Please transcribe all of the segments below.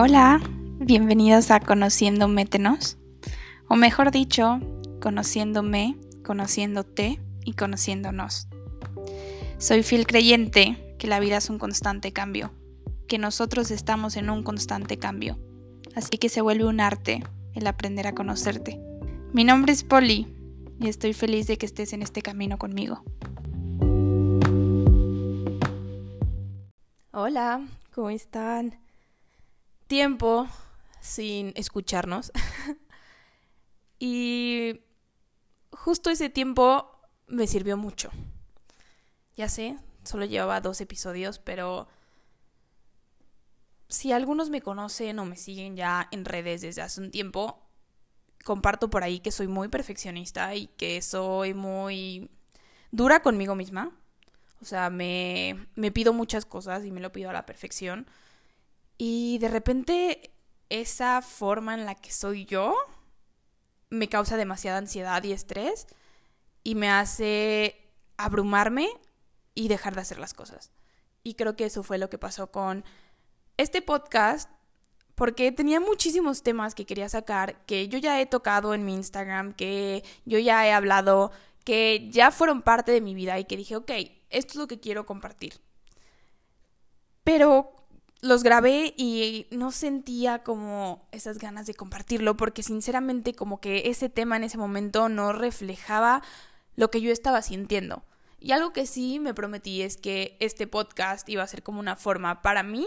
Hola, bienvenidos a Conociendo Métenos, o mejor dicho, conociéndome, conociéndote y conociéndonos. Soy fiel creyente que la vida es un constante cambio, que nosotros estamos en un constante cambio, así que se vuelve un arte el aprender a conocerte. Mi nombre es Polly y estoy feliz de que estés en este camino conmigo. Hola, ¿cómo están? Tiempo sin escucharnos. y justo ese tiempo me sirvió mucho. Ya sé, solo llevaba dos episodios, pero si algunos me conocen o me siguen ya en redes desde hace un tiempo, comparto por ahí que soy muy perfeccionista y que soy muy dura conmigo misma. O sea, me, me pido muchas cosas y me lo pido a la perfección. Y de repente esa forma en la que soy yo me causa demasiada ansiedad y estrés y me hace abrumarme y dejar de hacer las cosas. Y creo que eso fue lo que pasó con este podcast porque tenía muchísimos temas que quería sacar, que yo ya he tocado en mi Instagram, que yo ya he hablado, que ya fueron parte de mi vida y que dije, ok, esto es lo que quiero compartir. Pero los grabé y no sentía como esas ganas de compartirlo porque sinceramente como que ese tema en ese momento no reflejaba lo que yo estaba sintiendo. Y algo que sí me prometí es que este podcast iba a ser como una forma para mí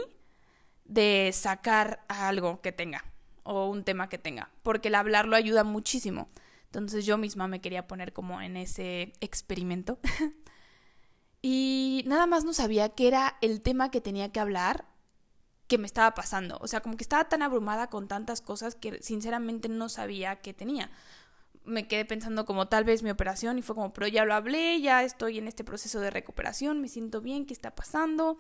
de sacar algo que tenga o un tema que tenga, porque el hablarlo ayuda muchísimo. Entonces yo misma me quería poner como en ese experimento. y nada más no sabía qué era el tema que tenía que hablar que me estaba pasando. O sea, como que estaba tan abrumada con tantas cosas que sinceramente no sabía qué tenía. Me quedé pensando como tal vez mi operación y fue como, pero ya lo hablé, ya estoy en este proceso de recuperación, me siento bien, ¿qué está pasando?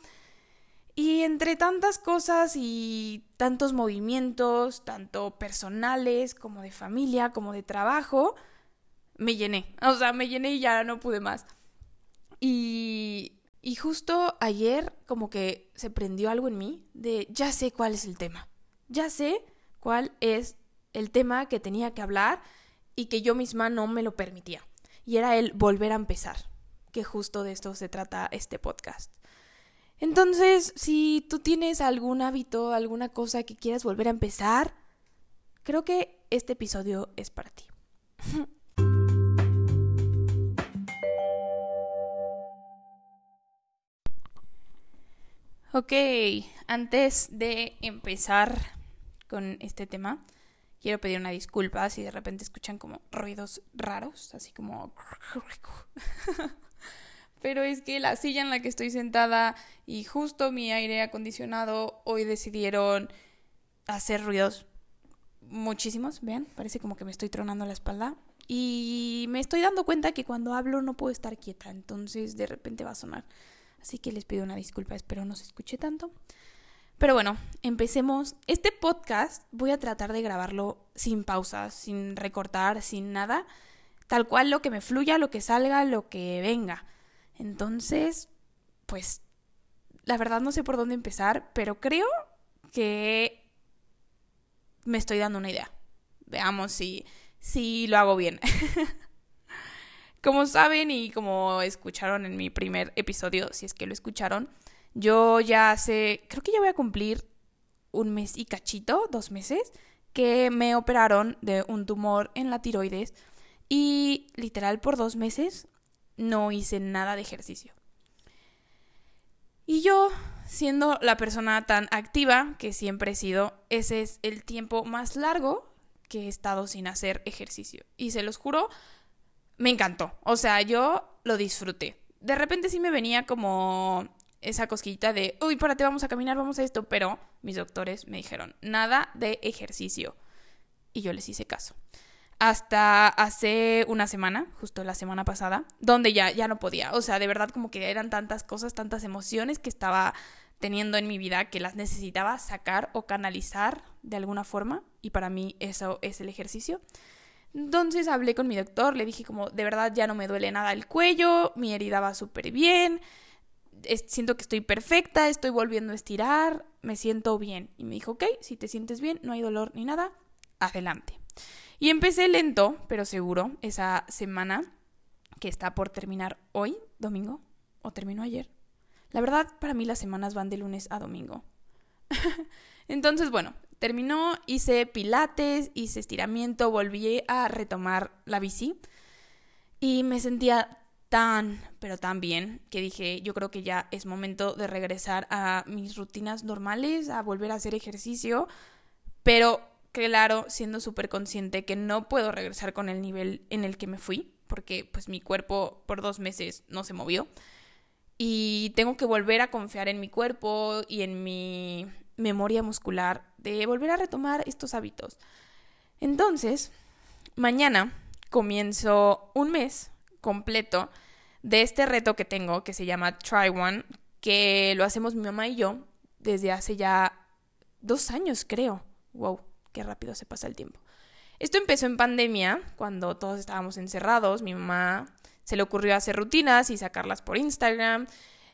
Y entre tantas cosas y tantos movimientos, tanto personales como de familia, como de trabajo, me llené. O sea, me llené y ya no pude más. Y y justo ayer como que se prendió algo en mí de ya sé cuál es el tema. Ya sé cuál es el tema que tenía que hablar y que yo misma no me lo permitía. Y era el volver a empezar, que justo de esto se trata este podcast. Entonces, si tú tienes algún hábito, alguna cosa que quieras volver a empezar, creo que este episodio es para ti. Ok, antes de empezar con este tema, quiero pedir una disculpa si de repente escuchan como ruidos raros, así como... Pero es que la silla en la que estoy sentada y justo mi aire acondicionado hoy decidieron hacer ruidos muchísimos, vean, parece como que me estoy tronando la espalda. Y me estoy dando cuenta que cuando hablo no puedo estar quieta, entonces de repente va a sonar. Así que les pido una disculpa, espero no se escuche tanto. Pero bueno, empecemos. Este podcast voy a tratar de grabarlo sin pausas, sin recortar, sin nada. Tal cual lo que me fluya, lo que salga, lo que venga. Entonces, pues, la verdad no sé por dónde empezar, pero creo que me estoy dando una idea. Veamos si, si lo hago bien. Como saben y como escucharon en mi primer episodio, si es que lo escucharon, yo ya hace, creo que ya voy a cumplir un mes y cachito, dos meses, que me operaron de un tumor en la tiroides y literal por dos meses no hice nada de ejercicio. Y yo, siendo la persona tan activa que siempre he sido, ese es el tiempo más largo que he estado sin hacer ejercicio. Y se los juro, me encantó. O sea, yo lo disfruté. De repente sí me venía como esa cosquillita de, uy, párate, vamos a caminar, vamos a esto, pero mis doctores me dijeron, nada de ejercicio. Y yo les hice caso. Hasta hace una semana, justo la semana pasada, donde ya, ya no podía. O sea, de verdad como que eran tantas cosas, tantas emociones que estaba teniendo en mi vida que las necesitaba sacar o canalizar de alguna forma. Y para mí eso es el ejercicio. Entonces hablé con mi doctor, le dije como, de verdad ya no me duele nada el cuello, mi herida va súper bien, siento que estoy perfecta, estoy volviendo a estirar, me siento bien. Y me dijo, ok, si te sientes bien, no hay dolor ni nada, adelante. Y empecé lento, pero seguro, esa semana que está por terminar hoy, domingo, o terminó ayer. La verdad, para mí las semanas van de lunes a domingo. Entonces, bueno, terminó, hice pilates, hice estiramiento, volví a retomar la bici y me sentía tan, pero tan bien que dije, yo creo que ya es momento de regresar a mis rutinas normales, a volver a hacer ejercicio, pero claro, siendo súper consciente que no puedo regresar con el nivel en el que me fui, porque pues mi cuerpo por dos meses no se movió. Y tengo que volver a confiar en mi cuerpo y en mi memoria muscular de volver a retomar estos hábitos. Entonces, mañana comienzo un mes completo de este reto que tengo que se llama Try One, que lo hacemos mi mamá y yo desde hace ya dos años, creo. Wow, qué rápido se pasa el tiempo. Esto empezó en pandemia, cuando todos estábamos encerrados. Mi mamá se le ocurrió hacer rutinas y sacarlas por Instagram.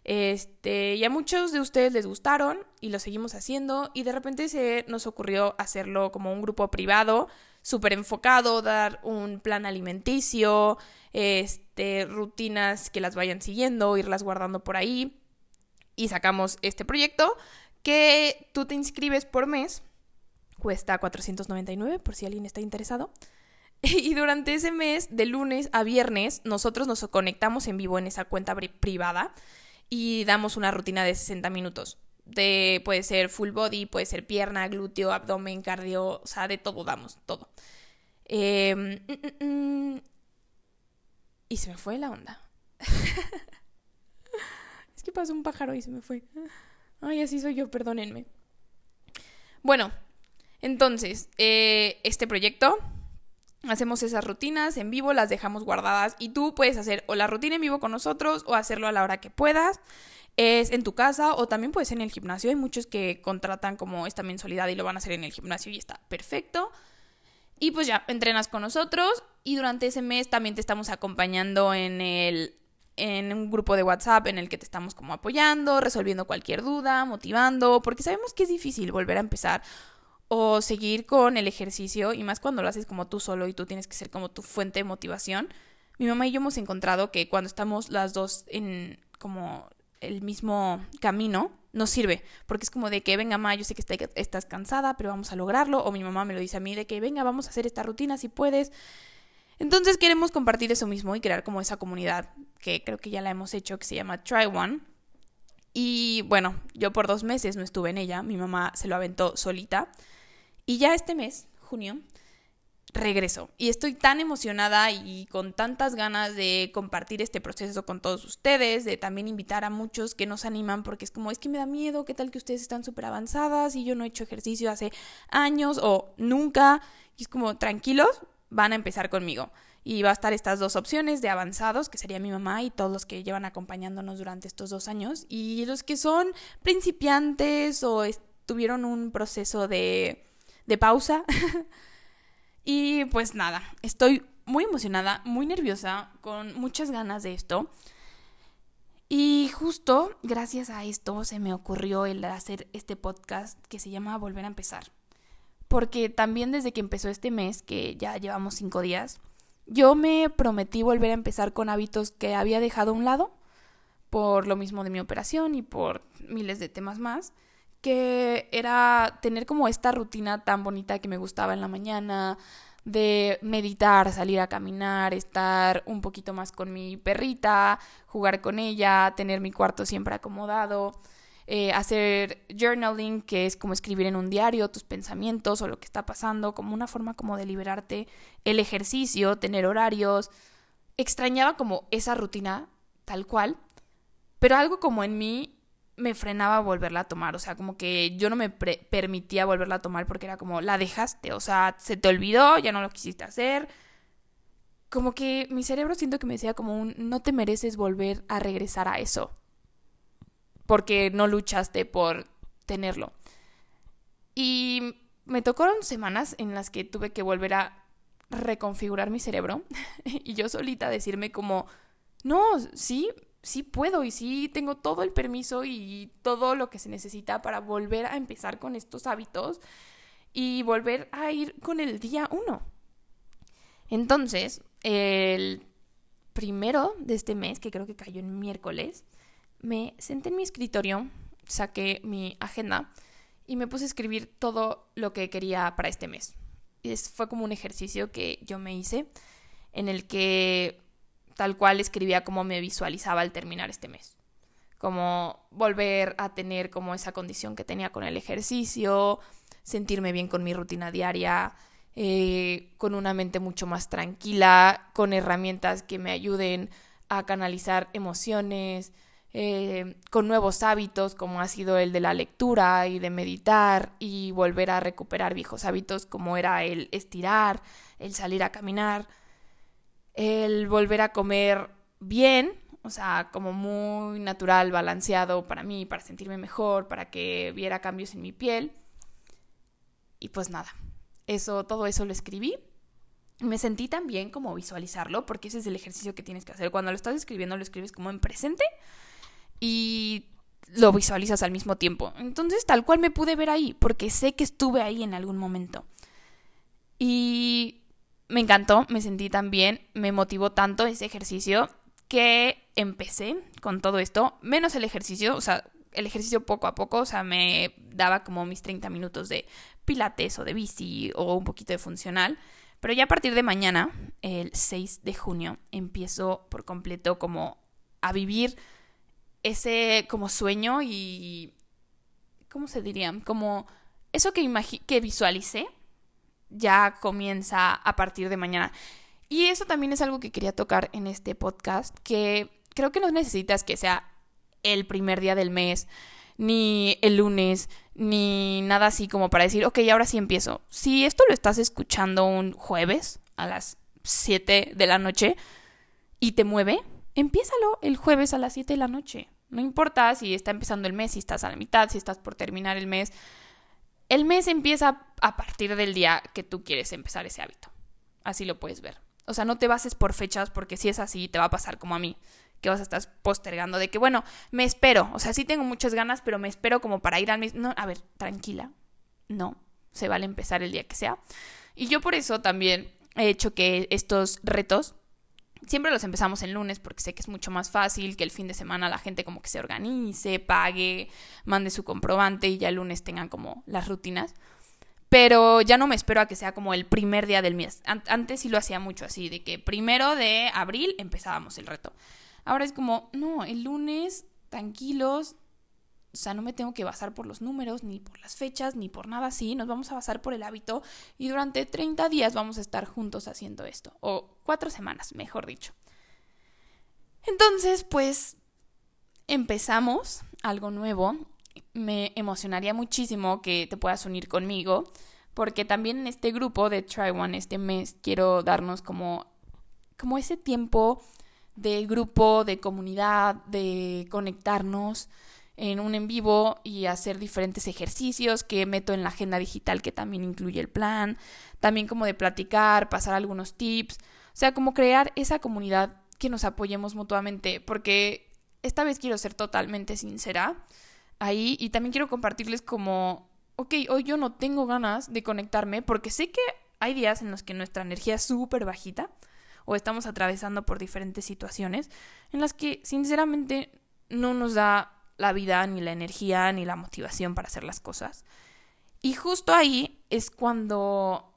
Este, y a muchos de ustedes les gustaron y lo seguimos haciendo. Y de repente se nos ocurrió hacerlo como un grupo privado súper enfocado, dar un plan alimenticio, este, rutinas que las vayan siguiendo, irlas guardando por ahí. Y sacamos este proyecto que tú te inscribes por mes, cuesta 499 por si alguien está interesado. Y durante ese mes, de lunes a viernes, nosotros nos conectamos en vivo en esa cuenta privada y damos una rutina de 60 minutos de, puede ser full body, puede ser pierna, glúteo, abdomen, cardio, o sea, de todo damos, todo. Em, mm, mm, mm. y se me fue la onda. es que pasó un pájaro y se me fue. Ay, así soy yo, perdónenme. Bueno, entonces, eh, este proyecto, hacemos esas rutinas en vivo, las dejamos guardadas y tú puedes hacer o la rutina en vivo con nosotros o hacerlo a la hora que puedas es en tu casa o también puede ser en el gimnasio. Hay muchos que contratan como esta mensualidad y lo van a hacer en el gimnasio y está perfecto. Y pues ya, entrenas con nosotros y durante ese mes también te estamos acompañando en el en un grupo de WhatsApp en el que te estamos como apoyando, resolviendo cualquier duda, motivando, porque sabemos que es difícil volver a empezar o seguir con el ejercicio y más cuando lo haces como tú solo y tú tienes que ser como tu fuente de motivación. Mi mamá y yo hemos encontrado que cuando estamos las dos en como el mismo camino, nos sirve, porque es como de que, venga, mamá, yo sé que estás cansada, pero vamos a lograrlo, o mi mamá me lo dice a mí, de que, venga, vamos a hacer esta rutina si puedes. Entonces queremos compartir eso mismo y crear como esa comunidad, que creo que ya la hemos hecho, que se llama Try One. Y bueno, yo por dos meses no estuve en ella, mi mamá se lo aventó solita. Y ya este mes, junio, regreso. Y estoy tan emocionada y con tantas ganas de compartir este proceso con todos ustedes, de también invitar a muchos que nos animan porque es como, es que me da miedo, qué tal que ustedes están súper avanzadas y yo no he hecho ejercicio hace años o nunca. Y es como, tranquilos, van a empezar conmigo. Y va a estar estas dos opciones de avanzados, que sería mi mamá y todos los que llevan acompañándonos durante estos dos años, y los que son principiantes o tuvieron un proceso de, de pausa. Y pues nada, estoy muy emocionada, muy nerviosa, con muchas ganas de esto. Y justo gracias a esto se me ocurrió el hacer este podcast que se llama Volver a empezar. Porque también desde que empezó este mes, que ya llevamos cinco días, yo me prometí volver a empezar con hábitos que había dejado a un lado, por lo mismo de mi operación y por miles de temas más que era tener como esta rutina tan bonita que me gustaba en la mañana, de meditar, salir a caminar, estar un poquito más con mi perrita, jugar con ella, tener mi cuarto siempre acomodado, eh, hacer journaling, que es como escribir en un diario tus pensamientos o lo que está pasando, como una forma como de liberarte, el ejercicio, tener horarios. Extrañaba como esa rutina tal cual, pero algo como en mí me frenaba volverla a tomar, o sea, como que yo no me permitía volverla a tomar porque era como, la dejaste, o sea, se te olvidó, ya no lo quisiste hacer. Como que mi cerebro siento que me decía como un, no te mereces volver a regresar a eso, porque no luchaste por tenerlo. Y me tocaron semanas en las que tuve que volver a reconfigurar mi cerebro y yo solita decirme como, no, sí, sí puedo y sí tengo todo el permiso y todo lo que se necesita para volver a empezar con estos hábitos y volver a ir con el día uno. Entonces, el primero de este mes, que creo que cayó en miércoles, me senté en mi escritorio, saqué mi agenda y me puse a escribir todo lo que quería para este mes. Es, fue como un ejercicio que yo me hice en el que tal cual escribía cómo me visualizaba al terminar este mes. Como volver a tener como esa condición que tenía con el ejercicio, sentirme bien con mi rutina diaria, eh, con una mente mucho más tranquila, con herramientas que me ayuden a canalizar emociones, eh, con nuevos hábitos como ha sido el de la lectura y de meditar y volver a recuperar viejos hábitos como era el estirar, el salir a caminar, el volver a comer bien, o sea, como muy natural, balanceado para mí, para sentirme mejor, para que viera cambios en mi piel. Y pues nada, eso, todo eso lo escribí. Me sentí también como visualizarlo, porque ese es el ejercicio que tienes que hacer. Cuando lo estás escribiendo, lo escribes como en presente y lo visualizas al mismo tiempo. Entonces, tal cual me pude ver ahí, porque sé que estuve ahí en algún momento. Y me encantó, me sentí tan bien, me motivó tanto ese ejercicio que empecé con todo esto, menos el ejercicio, o sea, el ejercicio poco a poco, o sea, me daba como mis 30 minutos de pilates o de bici o un poquito de funcional. Pero ya a partir de mañana, el 6 de junio, empiezo por completo como a vivir ese como sueño y... ¿Cómo se diría? Como eso que, que visualicé ya comienza a partir de mañana. Y eso también es algo que quería tocar en este podcast, que creo que no necesitas que sea el primer día del mes, ni el lunes, ni nada así como para decir, ok, ahora sí empiezo. Si esto lo estás escuchando un jueves a las 7 de la noche y te mueve, empiézalo el jueves a las 7 de la noche. No importa si está empezando el mes, si estás a la mitad, si estás por terminar el mes. El mes empieza a partir del día que tú quieres empezar ese hábito. Así lo puedes ver. O sea, no te bases por fechas porque si es así te va a pasar como a mí que vas a estar postergando, de que, bueno, me espero, o sea, sí tengo muchas ganas, pero me espero como para ir al mismo... No, a ver, tranquila, no, se vale empezar el día que sea. Y yo por eso también he hecho que estos retos siempre los empezamos el lunes porque sé que es mucho más fácil que el fin de semana la gente como que se organice, pague, mande su comprobante y ya el lunes tengan como las rutinas. Pero ya no me espero a que sea como el primer día del mes. Antes sí lo hacía mucho así, de que primero de abril empezábamos el reto. Ahora es como, no, el lunes, tranquilos, o sea, no me tengo que basar por los números, ni por las fechas, ni por nada así. Nos vamos a basar por el hábito y durante 30 días vamos a estar juntos haciendo esto. Cuatro semanas, mejor dicho. Entonces, pues, empezamos algo nuevo. Me emocionaría muchísimo que te puedas unir conmigo, porque también en este grupo de Try One este mes quiero darnos como, como ese tiempo de grupo, de comunidad, de conectarnos en un en vivo y hacer diferentes ejercicios que meto en la agenda digital que también incluye el plan, también como de platicar, pasar algunos tips, sea, como crear esa comunidad que nos apoyemos mutuamente, porque esta vez quiero ser totalmente sincera ahí y también quiero compartirles como, ok, hoy yo no tengo ganas de conectarme porque sé que hay días en los que nuestra energía es súper bajita o estamos atravesando por diferentes situaciones en las que sinceramente no nos da la vida, ni la energía, ni la motivación para hacer las cosas. Y justo ahí es cuando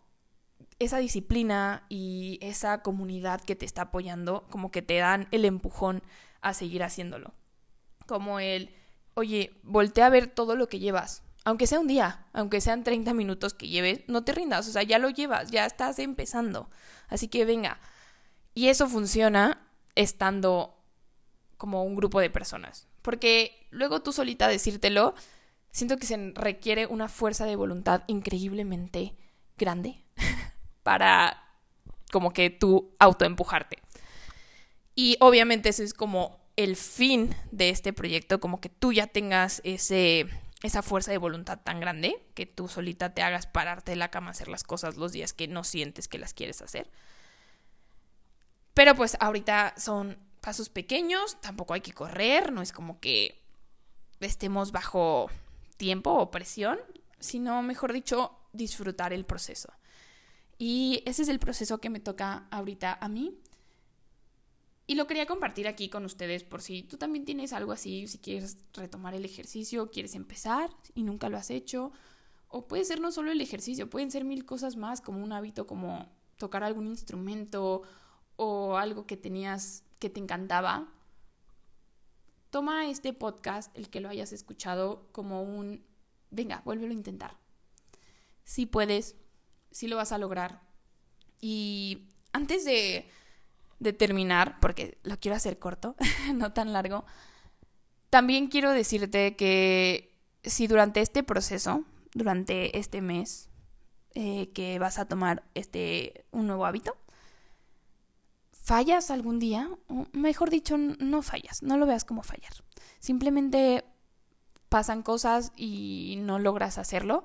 esa disciplina y esa comunidad que te está apoyando como que te dan el empujón a seguir haciéndolo. Como el, oye, voltea a ver todo lo que llevas. Aunque sea un día, aunque sean 30 minutos que lleves, no te rindas, o sea, ya lo llevas, ya estás empezando. Así que venga, y eso funciona estando como un grupo de personas. Porque luego tú solita decírtelo, siento que se requiere una fuerza de voluntad increíblemente grande para como que tú autoempujarte. Y obviamente ese es como el fin de este proyecto, como que tú ya tengas ese, esa fuerza de voluntad tan grande que tú solita te hagas pararte de la cama hacer las cosas los días que no sientes que las quieres hacer. Pero pues ahorita son pasos pequeños, tampoco hay que correr, no es como que estemos bajo tiempo o presión, sino, mejor dicho, disfrutar el proceso. Y ese es el proceso que me toca ahorita a mí. Y lo quería compartir aquí con ustedes por si tú también tienes algo así, si quieres retomar el ejercicio, quieres empezar y nunca lo has hecho. O puede ser no solo el ejercicio, pueden ser mil cosas más, como un hábito como tocar algún instrumento o algo que tenías que te encantaba. Toma este podcast, el que lo hayas escuchado, como un, venga, vuélvelo a intentar. Si puedes, si lo vas a lograr. Y antes de, terminar, porque lo quiero hacer corto, no tan largo, también quiero decirte que si durante este proceso, durante este mes, eh, que vas a tomar este, un nuevo hábito, fallas algún día, mejor dicho, no fallas, no lo veas como fallar. Simplemente pasan cosas y no logras hacerlo,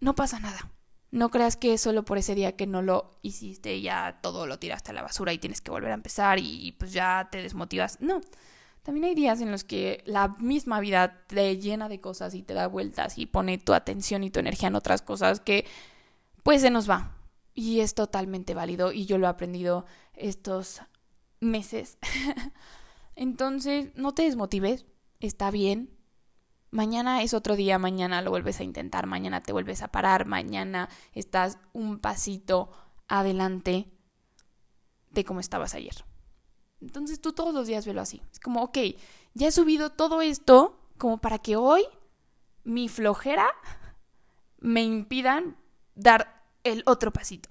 no pasa nada. No creas que solo por ese día que no lo hiciste ya todo lo tiraste a la basura y tienes que volver a empezar y pues ya te desmotivas. No. También hay días en los que la misma vida te llena de cosas y te da vueltas y pone tu atención y tu energía en otras cosas que pues se nos va. Y es totalmente válido y yo lo he aprendido estos meses. Entonces, no te desmotives, está bien, Mañana es otro día, mañana lo vuelves a intentar, mañana te vuelves a parar, mañana estás un pasito adelante de cómo estabas ayer. Entonces tú todos los días velo así. Es como, ok, ya he subido todo esto como para que hoy mi flojera me impidan dar el otro pasito.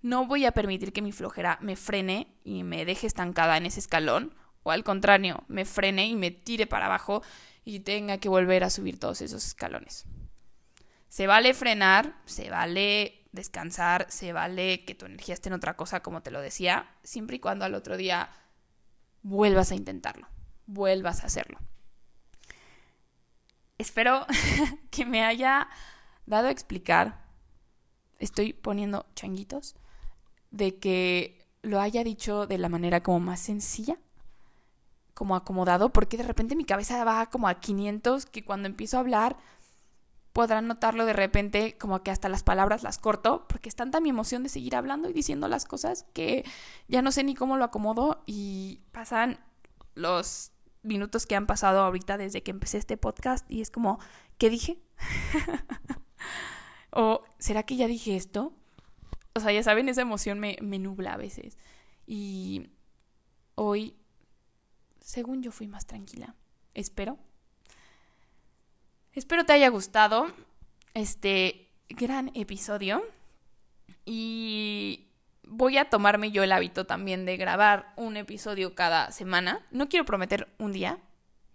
No voy a permitir que mi flojera me frene y me deje estancada en ese escalón, o al contrario, me frene y me tire para abajo y tenga que volver a subir todos esos escalones. Se vale frenar, se vale descansar, se vale que tu energía esté en otra cosa, como te lo decía, siempre y cuando al otro día vuelvas a intentarlo, vuelvas a hacerlo. Espero que me haya dado a explicar, estoy poniendo changuitos, de que lo haya dicho de la manera como más sencilla como acomodado, porque de repente mi cabeza va como a 500, que cuando empiezo a hablar podrán notarlo de repente como que hasta las palabras las corto, porque es tanta mi emoción de seguir hablando y diciendo las cosas que ya no sé ni cómo lo acomodo y pasan los minutos que han pasado ahorita desde que empecé este podcast y es como, ¿qué dije? o ¿será que ya dije esto? O sea, ya saben, esa emoción me, me nubla a veces. Y hoy según yo fui más tranquila. Espero. Espero te haya gustado este gran episodio. Y voy a tomarme yo el hábito también de grabar un episodio cada semana. No quiero prometer un día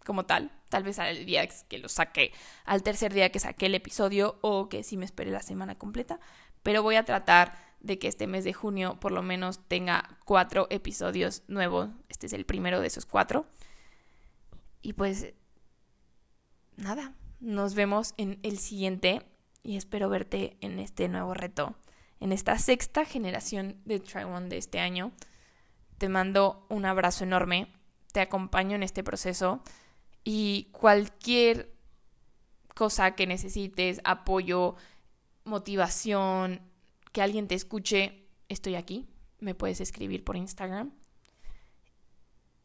como tal. Tal vez al día que lo saque, al tercer día que saqué el episodio o que sí me espere la semana completa. Pero voy a tratar de que este mes de junio por lo menos tenga cuatro episodios nuevos. Este es el primero de esos cuatro. Y pues nada, nos vemos en el siguiente y espero verte en este nuevo reto, en esta sexta generación de Try One de este año. Te mando un abrazo enorme, te acompaño en este proceso y cualquier cosa que necesites, apoyo, motivación, que alguien te escuche, estoy aquí. Me puedes escribir por Instagram